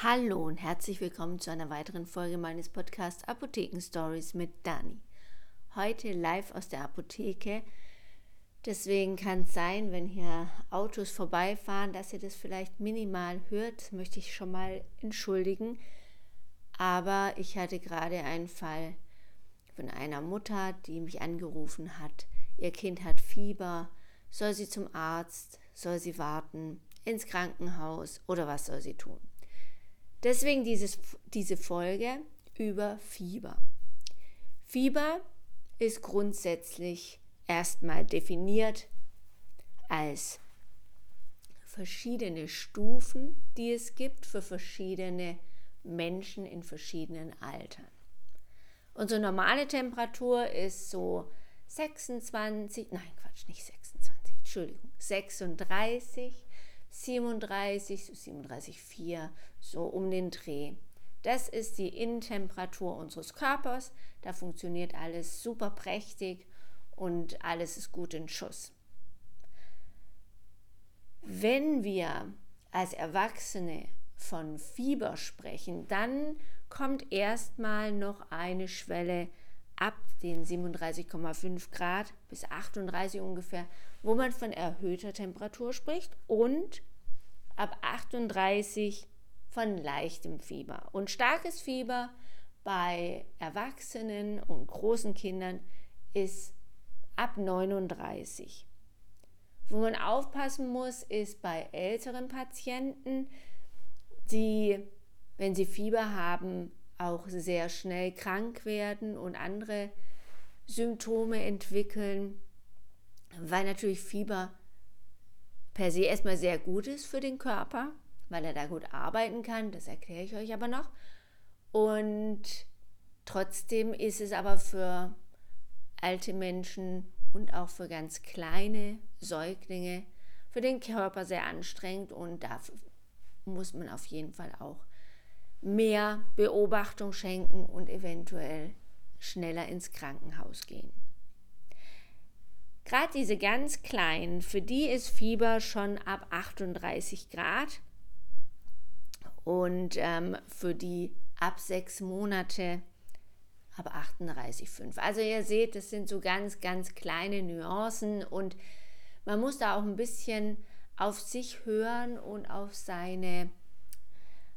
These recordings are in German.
Hallo und herzlich willkommen zu einer weiteren Folge meines Podcasts Apotheken Stories mit Dani. Heute live aus der Apotheke. Deswegen kann es sein, wenn hier Autos vorbeifahren, dass ihr das vielleicht minimal hört. Das möchte ich schon mal entschuldigen. Aber ich hatte gerade einen Fall von einer Mutter, die mich angerufen hat. Ihr Kind hat Fieber. Soll sie zum Arzt? Soll sie warten? Ins Krankenhaus? Oder was soll sie tun? Deswegen dieses, diese Folge über Fieber. Fieber ist grundsätzlich erstmal definiert als verschiedene Stufen, die es gibt für verschiedene Menschen in verschiedenen Altern. Unsere normale Temperatur ist so 26, nein Quatsch, nicht 26, Entschuldigung, 36 37, 37,4, so um den Dreh. Das ist die Innentemperatur unseres Körpers. Da funktioniert alles super prächtig und alles ist gut in Schuss. Wenn wir als Erwachsene von Fieber sprechen, dann kommt erstmal noch eine Schwelle ab den 37,5 Grad bis 38 ungefähr, wo man von erhöhter Temperatur spricht und ab 38 von leichtem Fieber. Und starkes Fieber bei Erwachsenen und großen Kindern ist ab 39. Wo man aufpassen muss, ist bei älteren Patienten, die, wenn sie Fieber haben, auch sehr schnell krank werden und andere Symptome entwickeln, weil natürlich Fieber per se erstmal sehr gut ist für den Körper, weil er da gut arbeiten kann, das erkläre ich euch aber noch. Und trotzdem ist es aber für alte Menschen und auch für ganz kleine Säuglinge für den Körper sehr anstrengend und dafür muss man auf jeden Fall auch mehr Beobachtung schenken und eventuell schneller ins Krankenhaus gehen. Gerade diese ganz kleinen, für die ist Fieber schon ab 38 Grad und ähm, für die ab sechs Monate ab 38,5. Also ihr seht, das sind so ganz, ganz kleine Nuancen und man muss da auch ein bisschen auf sich hören und auf seine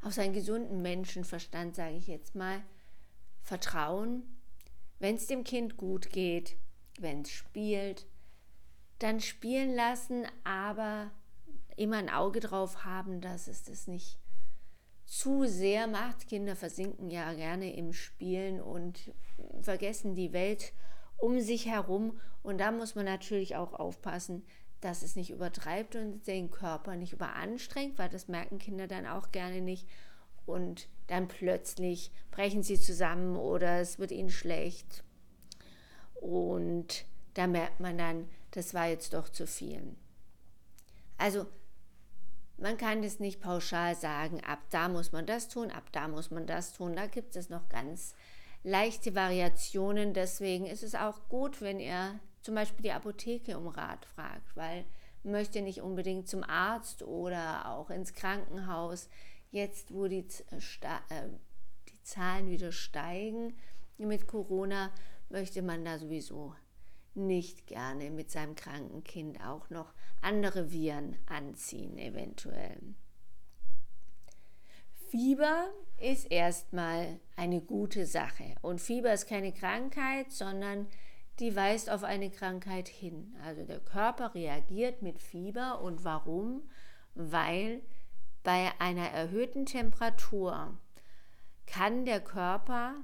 auf seinen gesunden Menschenverstand, sage ich jetzt mal, vertrauen. Wenn es dem Kind gut geht, wenn es spielt, dann spielen lassen, aber immer ein Auge drauf haben, dass es das nicht zu sehr macht. Kinder versinken ja gerne im Spielen und vergessen die Welt um sich herum. Und da muss man natürlich auch aufpassen, dass es nicht übertreibt und den Körper nicht überanstrengt, weil das merken Kinder dann auch gerne nicht. Und dann plötzlich brechen sie zusammen oder es wird ihnen schlecht. Und da merkt man dann, das war jetzt doch zu viel. Also man kann das nicht pauschal sagen, ab da muss man das tun, ab da muss man das tun. Da gibt es noch ganz leichte Variationen. Deswegen ist es auch gut, wenn ihr zum Beispiel die Apotheke um Rat fragt, weil möchte nicht unbedingt zum Arzt oder auch ins Krankenhaus. Jetzt, wo die, äh, die Zahlen wieder steigen mit Corona, möchte man da sowieso nicht gerne mit seinem kranken Kind auch noch andere Viren anziehen, eventuell. Fieber ist erstmal eine gute Sache. Und Fieber ist keine Krankheit, sondern die weist auf eine Krankheit hin. Also der Körper reagiert mit Fieber. Und warum? Weil bei einer erhöhten Temperatur kann der Körper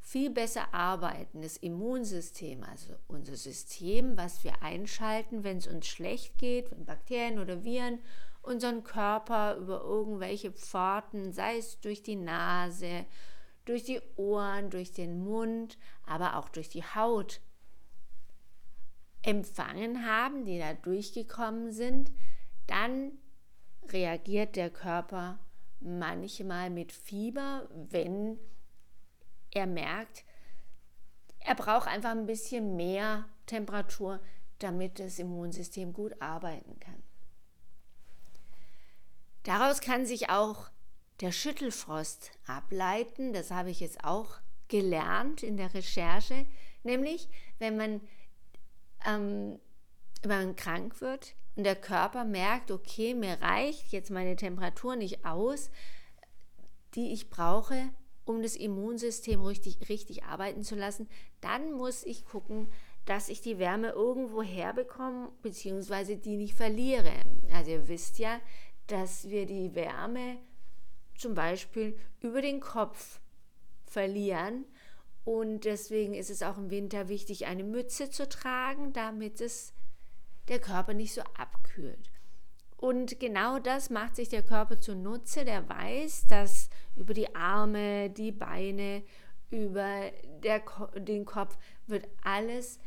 viel besser arbeiten. Das Immunsystem, also unser System, was wir einschalten, wenn es uns schlecht geht, wenn Bakterien oder Viren unseren Körper über irgendwelche Pforten, sei es durch die Nase, durch die Ohren, durch den Mund, aber auch durch die Haut empfangen haben, die da durchgekommen sind, dann reagiert der Körper manchmal mit Fieber, wenn er merkt, er braucht einfach ein bisschen mehr Temperatur, damit das Immunsystem gut arbeiten kann. Daraus kann sich auch der Schüttelfrost ableiten. Das habe ich jetzt auch gelernt in der Recherche. Nämlich, wenn man, ähm, wenn man krank wird und der Körper merkt, okay, mir reicht jetzt meine Temperatur nicht aus, die ich brauche, um das Immunsystem richtig, richtig arbeiten zu lassen, dann muss ich gucken, dass ich die Wärme irgendwo herbekomme, beziehungsweise die nicht verliere. Also ihr wisst ja, dass wir die Wärme zum Beispiel über den Kopf verlieren. Und deswegen ist es auch im Winter wichtig, eine Mütze zu tragen, damit es der Körper nicht so abkühlt. Und genau das macht sich der Körper zunutze. Der weiß, dass über die Arme, die Beine, über der, den Kopf wird alles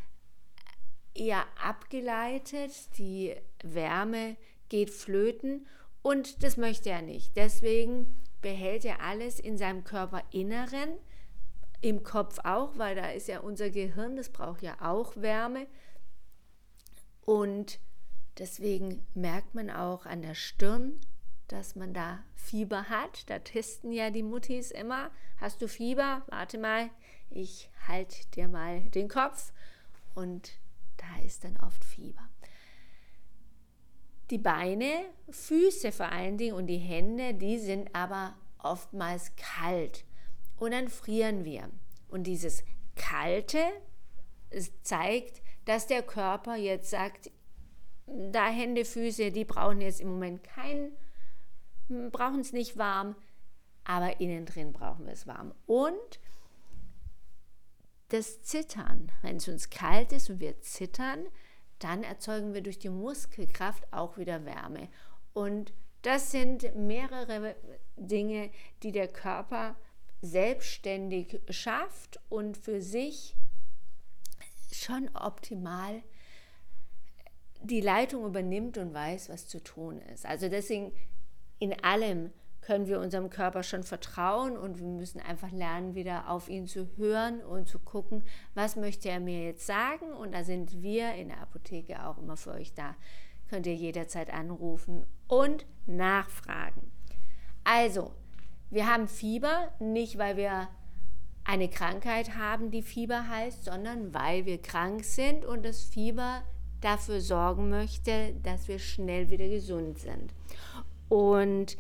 eher abgeleitet. Die Wärme geht flöten und das möchte er nicht. Deswegen behält er alles in seinem Körperinneren, im Kopf auch, weil da ist ja unser Gehirn, das braucht ja auch Wärme. Und Deswegen merkt man auch an der Stirn, dass man da Fieber hat. Da testen ja die Muttis immer. Hast du Fieber? Warte mal, ich halte dir mal den Kopf. Und da ist dann oft Fieber. Die Beine, Füße vor allen Dingen und die Hände, die sind aber oftmals kalt. Und dann frieren wir. Und dieses Kalte zeigt, dass der Körper jetzt sagt, da Hände, Füße, die brauchen jetzt im Moment keinen, brauchen es nicht warm, aber innen drin brauchen wir es warm. Und das Zittern, wenn es uns kalt ist und wir zittern, dann erzeugen wir durch die Muskelkraft auch wieder Wärme. Und das sind mehrere Dinge, die der Körper selbstständig schafft und für sich schon optimal die Leitung übernimmt und weiß, was zu tun ist. Also deswegen in allem können wir unserem Körper schon vertrauen und wir müssen einfach lernen, wieder auf ihn zu hören und zu gucken, was möchte er mir jetzt sagen. Und da sind wir in der Apotheke auch immer für euch da. Könnt ihr jederzeit anrufen und nachfragen. Also, wir haben Fieber, nicht weil wir eine Krankheit haben, die Fieber heißt, sondern weil wir krank sind und das Fieber dafür sorgen möchte, dass wir schnell wieder gesund sind. Und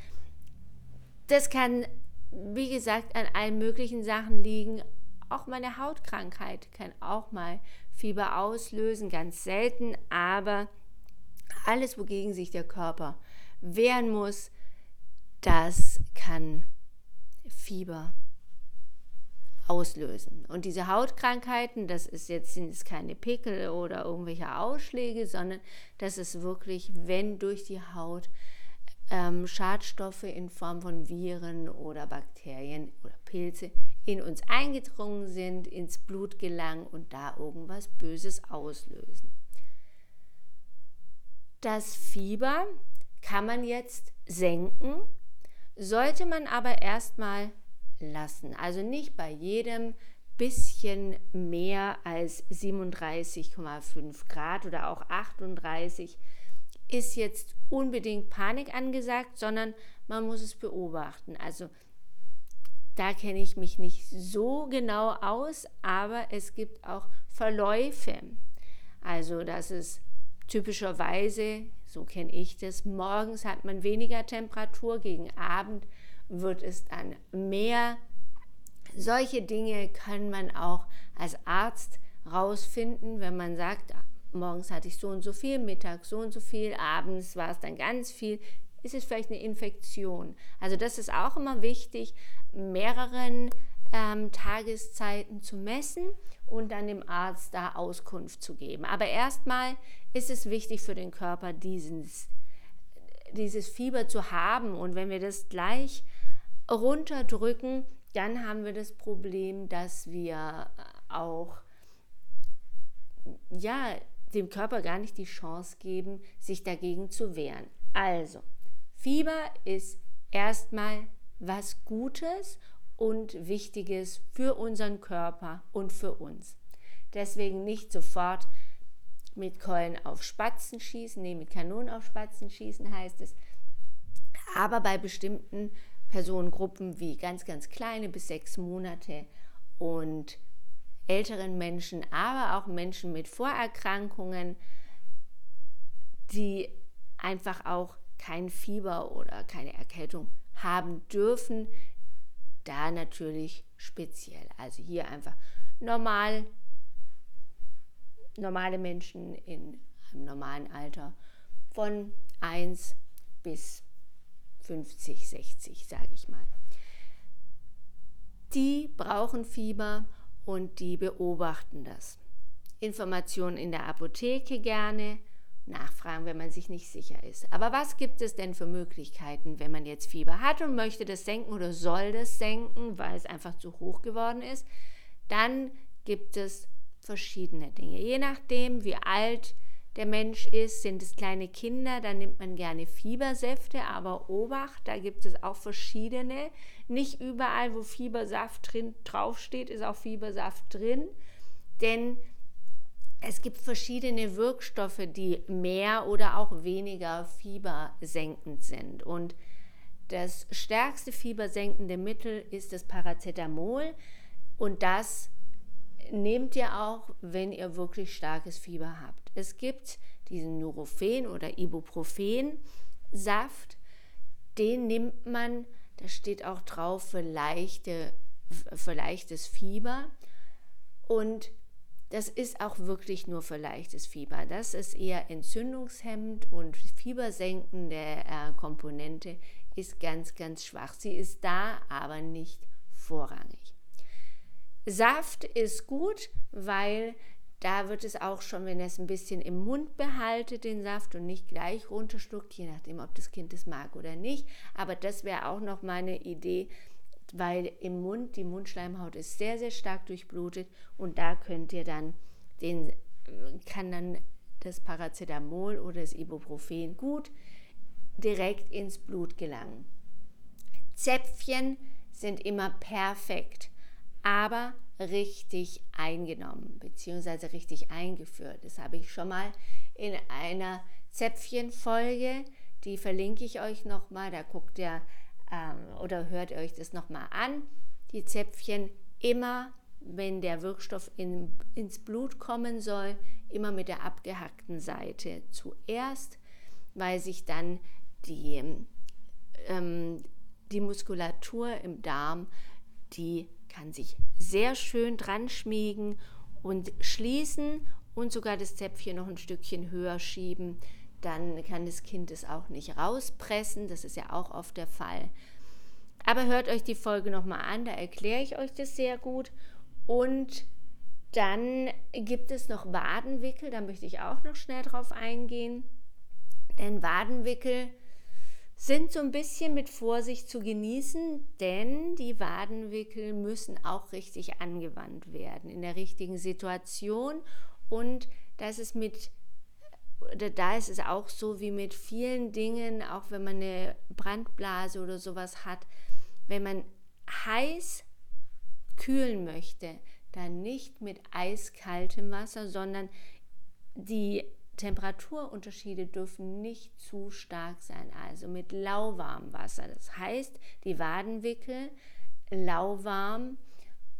das kann, wie gesagt, an allen möglichen Sachen liegen. Auch meine Hautkrankheit kann auch mal Fieber auslösen, ganz selten, aber alles, wogegen sich der Körper wehren muss, das kann Fieber auslösen. Und diese Hautkrankheiten, das ist jetzt, sind es keine Pickel oder irgendwelche Ausschläge, sondern das ist wirklich, wenn durch die Haut ähm, Schadstoffe in Form von Viren oder Bakterien oder Pilze in uns eingedrungen sind, ins Blut gelangen und da irgendwas Böses auslösen. Das Fieber kann man jetzt senken, sollte man aber erstmal lassen. Also nicht bei jedem bisschen mehr als 37,5 Grad oder auch 38 ist jetzt unbedingt Panik angesagt, sondern man muss es beobachten. Also da kenne ich mich nicht so genau aus, aber es gibt auch Verläufe. Also das ist typischerweise, so kenne ich das, morgens hat man weniger Temperatur, gegen Abend wird es dann mehr. Solche Dinge kann man auch als Arzt rausfinden, wenn man sagt, morgens hatte ich so und so viel, mittags so und so viel, abends war es dann ganz viel, ist es vielleicht eine Infektion. Also das ist auch immer wichtig, mehreren ähm, Tageszeiten zu messen und dann dem Arzt da Auskunft zu geben. Aber erstmal ist es wichtig für den Körper, dieses, dieses Fieber zu haben. Und wenn wir das gleich runterdrücken, dann haben wir das Problem, dass wir auch ja, dem Körper gar nicht die Chance geben, sich dagegen zu wehren. Also, Fieber ist erstmal was Gutes und Wichtiges für unseren Körper und für uns. Deswegen nicht sofort mit Keulen auf Spatzen schießen, nee, mit Kanonen auf Spatzen schießen heißt es, aber bei bestimmten Personengruppen wie ganz, ganz kleine bis sechs Monate und älteren Menschen, aber auch Menschen mit Vorerkrankungen, die einfach auch kein Fieber oder keine Erkältung haben dürfen. Da natürlich speziell. Also hier einfach normal, normale Menschen in einem normalen Alter von 1 bis 50, 60, sage ich mal. Die brauchen Fieber und die beobachten das. Informationen in der Apotheke gerne, nachfragen, wenn man sich nicht sicher ist. Aber was gibt es denn für Möglichkeiten, wenn man jetzt Fieber hat und möchte das senken oder soll das senken, weil es einfach zu hoch geworden ist? Dann gibt es verschiedene Dinge. Je nachdem, wie alt der Mensch ist, sind es kleine Kinder, dann nimmt man gerne Fiebersäfte, aber Obacht, da gibt es auch verschiedene. Nicht überall, wo Fiebersaft drin draufsteht, ist auch Fiebersaft drin, denn es gibt verschiedene Wirkstoffe, die mehr oder auch weniger fiebersenkend sind. Und das stärkste fiebersenkende Mittel ist das Paracetamol. Und das nehmt ihr auch, wenn ihr wirklich starkes Fieber habt. Es gibt diesen Nurofen oder Ibuprofen Saft. Den nimmt man, da steht auch drauf, für, leichte, für leichtes Fieber. Und das ist auch wirklich nur für leichtes Fieber. Das ist eher entzündungshemmend und fiebersenkende äh, Komponente ist ganz, ganz schwach. Sie ist da, aber nicht vorrangig. Saft ist gut, weil da wird es auch schon, wenn es ein bisschen im Mund behaltet, den Saft und nicht gleich runterschluckt, je nachdem, ob das Kind es mag oder nicht. Aber das wäre auch noch meine Idee, weil im Mund, die Mundschleimhaut ist sehr, sehr stark durchblutet und da könnt ihr dann den, kann dann das Paracetamol oder das Ibuprofen gut direkt ins Blut gelangen. Zäpfchen sind immer perfekt, aber richtig eingenommen bzw. richtig eingeführt. Das habe ich schon mal in einer Zäpfchenfolge, die verlinke ich euch nochmal, da guckt ihr ähm, oder hört euch das nochmal an. Die Zäpfchen immer, wenn der Wirkstoff in, ins Blut kommen soll, immer mit der abgehackten Seite zuerst, weil sich dann die, ähm, die Muskulatur im Darm, die kann sich sehr schön dran schmiegen und schließen und sogar das Zäpfchen noch ein Stückchen höher schieben, dann kann das Kind es auch nicht rauspressen. Das ist ja auch oft der Fall. Aber hört euch die Folge nochmal an, da erkläre ich euch das sehr gut. Und dann gibt es noch Wadenwickel, da möchte ich auch noch schnell drauf eingehen. Denn Wadenwickel sind so ein bisschen mit Vorsicht zu genießen, denn die Wadenwickel müssen auch richtig angewandt werden, in der richtigen Situation. Und das ist mit da ist es auch so wie mit vielen Dingen, auch wenn man eine Brandblase oder sowas hat, wenn man heiß kühlen möchte, dann nicht mit eiskaltem Wasser, sondern die Temperaturunterschiede dürfen nicht zu stark sein, also mit lauwarmem Wasser. Das heißt, die Wadenwickel lauwarm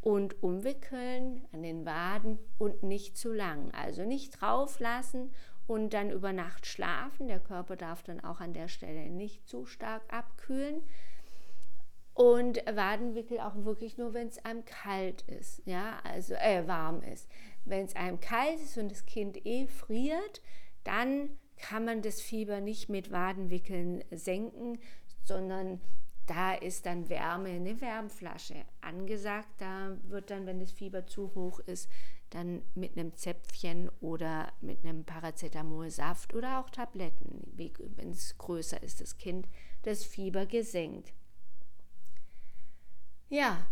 und umwickeln an den Waden und nicht zu lang. Also nicht drauf lassen und dann über Nacht schlafen. Der Körper darf dann auch an der Stelle nicht zu stark abkühlen. Und Wadenwickel auch wirklich nur, wenn es einem kalt ist, ja, also äh, warm ist. Wenn es einem kalt ist und das Kind eh friert, dann kann man das Fieber nicht mit Wadenwickeln senken, sondern da ist dann Wärme, eine Wärmflasche angesagt. Da wird dann, wenn das Fieber zu hoch ist, dann mit einem Zäpfchen oder mit einem Paracetamolsaft oder auch Tabletten, wenn es größer ist, das Kind, das Fieber gesenkt. Ja,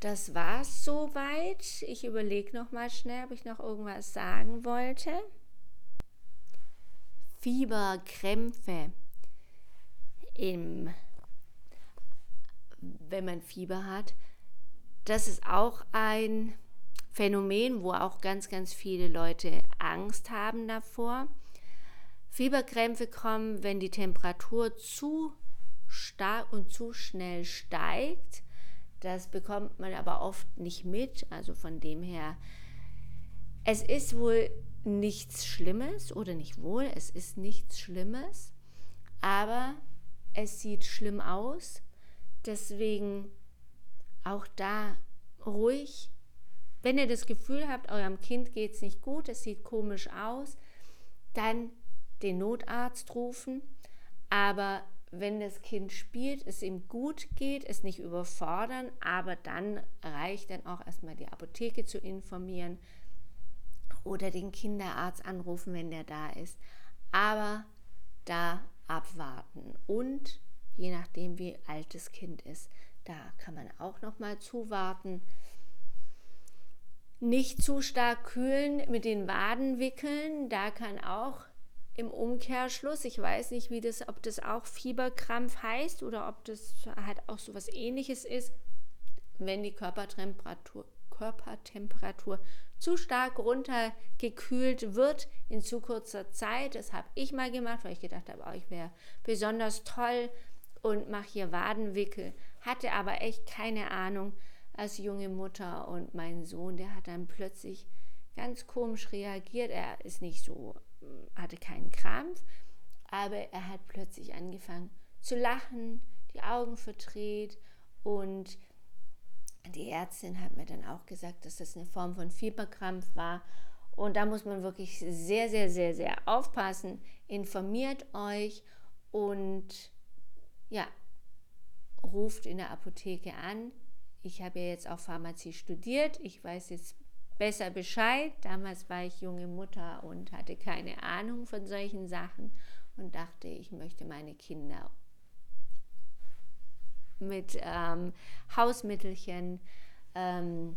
das war's soweit. Ich überlege noch mal schnell, ob ich noch irgendwas sagen wollte. Fieberkrämpfe im wenn man Fieber hat. Das ist auch ein Phänomen, wo auch ganz, ganz viele Leute Angst haben davor. Fieberkrämpfe kommen, wenn die Temperatur zu stark und zu schnell steigt. Das bekommt man aber oft nicht mit. Also von dem her, es ist wohl nichts Schlimmes oder nicht wohl, es ist nichts Schlimmes, aber es sieht schlimm aus. Deswegen auch da ruhig. Wenn ihr das Gefühl habt, eurem Kind geht es nicht gut, es sieht komisch aus, dann den Notarzt rufen. Aber wenn das Kind spielt, es ihm gut geht, es nicht überfordern, aber dann reicht dann auch erstmal die Apotheke zu informieren oder den Kinderarzt anrufen, wenn der da ist. Aber da abwarten und je nachdem, wie alt das Kind ist, da kann man auch noch mal zuwarten. Nicht zu stark kühlen, mit den Waden wickeln, da kann auch im Umkehrschluss, ich weiß nicht, wie das, ob das auch Fieberkrampf heißt oder ob das halt auch so was ähnliches ist, wenn die Körpertemperatur, Körpertemperatur zu stark runtergekühlt wird in zu kurzer Zeit. Das habe ich mal gemacht, weil ich gedacht habe, oh, ich wäre besonders toll und mache hier Wadenwickel. Hatte aber echt keine Ahnung als junge Mutter und mein Sohn, der hat dann plötzlich ganz komisch reagiert. Er ist nicht so, hatte keinen Krampf, aber er hat plötzlich angefangen zu lachen, die Augen verdreht und die Ärztin hat mir dann auch gesagt, dass das eine Form von Fieberkrampf war. Und da muss man wirklich sehr, sehr, sehr, sehr aufpassen. Informiert euch und ja, ruft in der Apotheke an. Ich habe ja jetzt auch Pharmazie studiert. Ich weiß jetzt besser Bescheid. Damals war ich junge Mutter und hatte keine Ahnung von solchen Sachen und dachte, ich möchte meine Kinder mit ähm, Hausmittelchen ähm,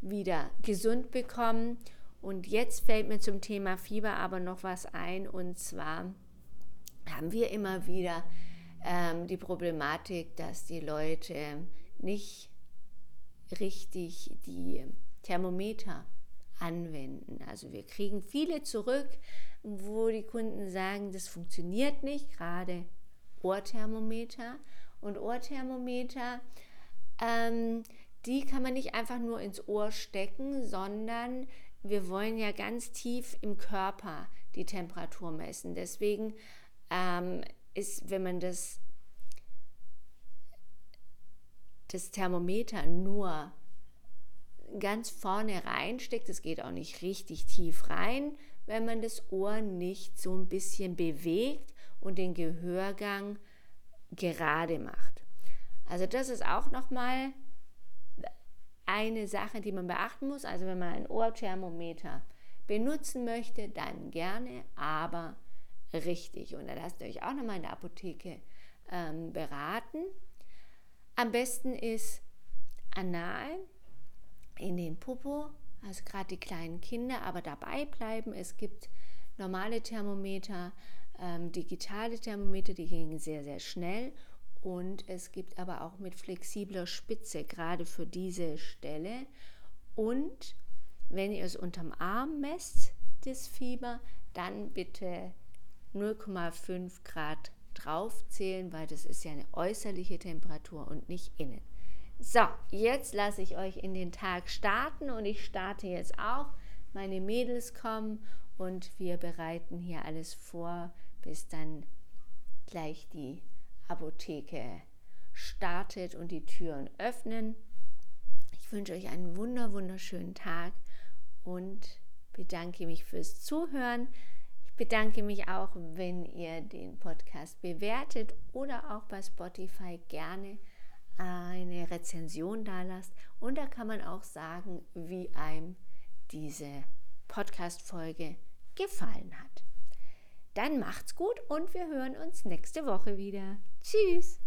wieder gesund bekommen. Und jetzt fällt mir zum Thema Fieber aber noch was ein. Und zwar haben wir immer wieder ähm, die Problematik, dass die Leute nicht richtig die Thermometer anwenden. Also wir kriegen viele zurück, wo die Kunden sagen, das funktioniert nicht, gerade Ohrthermometer und Ohrthermometer, ähm, die kann man nicht einfach nur ins Ohr stecken, sondern wir wollen ja ganz tief im Körper die Temperatur messen. Deswegen ähm, ist, wenn man das, das Thermometer nur ganz vorne reinsteckt, es geht auch nicht richtig tief rein, wenn man das Ohr nicht so ein bisschen bewegt und den Gehörgang gerade macht. Also das ist auch nochmal eine Sache, die man beachten muss. Also wenn man ein Ohrthermometer benutzen möchte, dann gerne, aber richtig. Und da lasst ihr euch auch nochmal in der Apotheke ähm, beraten. Am besten ist anal in den Popo, also gerade die kleinen Kinder, aber dabei bleiben. Es gibt normale Thermometer, ähm, digitale Thermometer, die gehen sehr, sehr schnell. Und es gibt aber auch mit flexibler Spitze, gerade für diese Stelle. Und wenn ihr es unterm Arm messt, das Fieber, dann bitte 0,5 Grad draufzählen, weil das ist ja eine äußerliche Temperatur und nicht innen. So, jetzt lasse ich euch in den Tag starten und ich starte jetzt auch. Meine Mädels kommen und wir bereiten hier alles vor bis dann gleich die Apotheke startet und die Türen öffnen. Ich wünsche euch einen wunder wunderschönen Tag und bedanke mich fürs Zuhören. Bedanke mich auch, wenn ihr den Podcast bewertet oder auch bei Spotify gerne eine Rezension da lasst. Und da kann man auch sagen, wie einem diese Podcast-Folge gefallen hat. Dann macht's gut und wir hören uns nächste Woche wieder. Tschüss!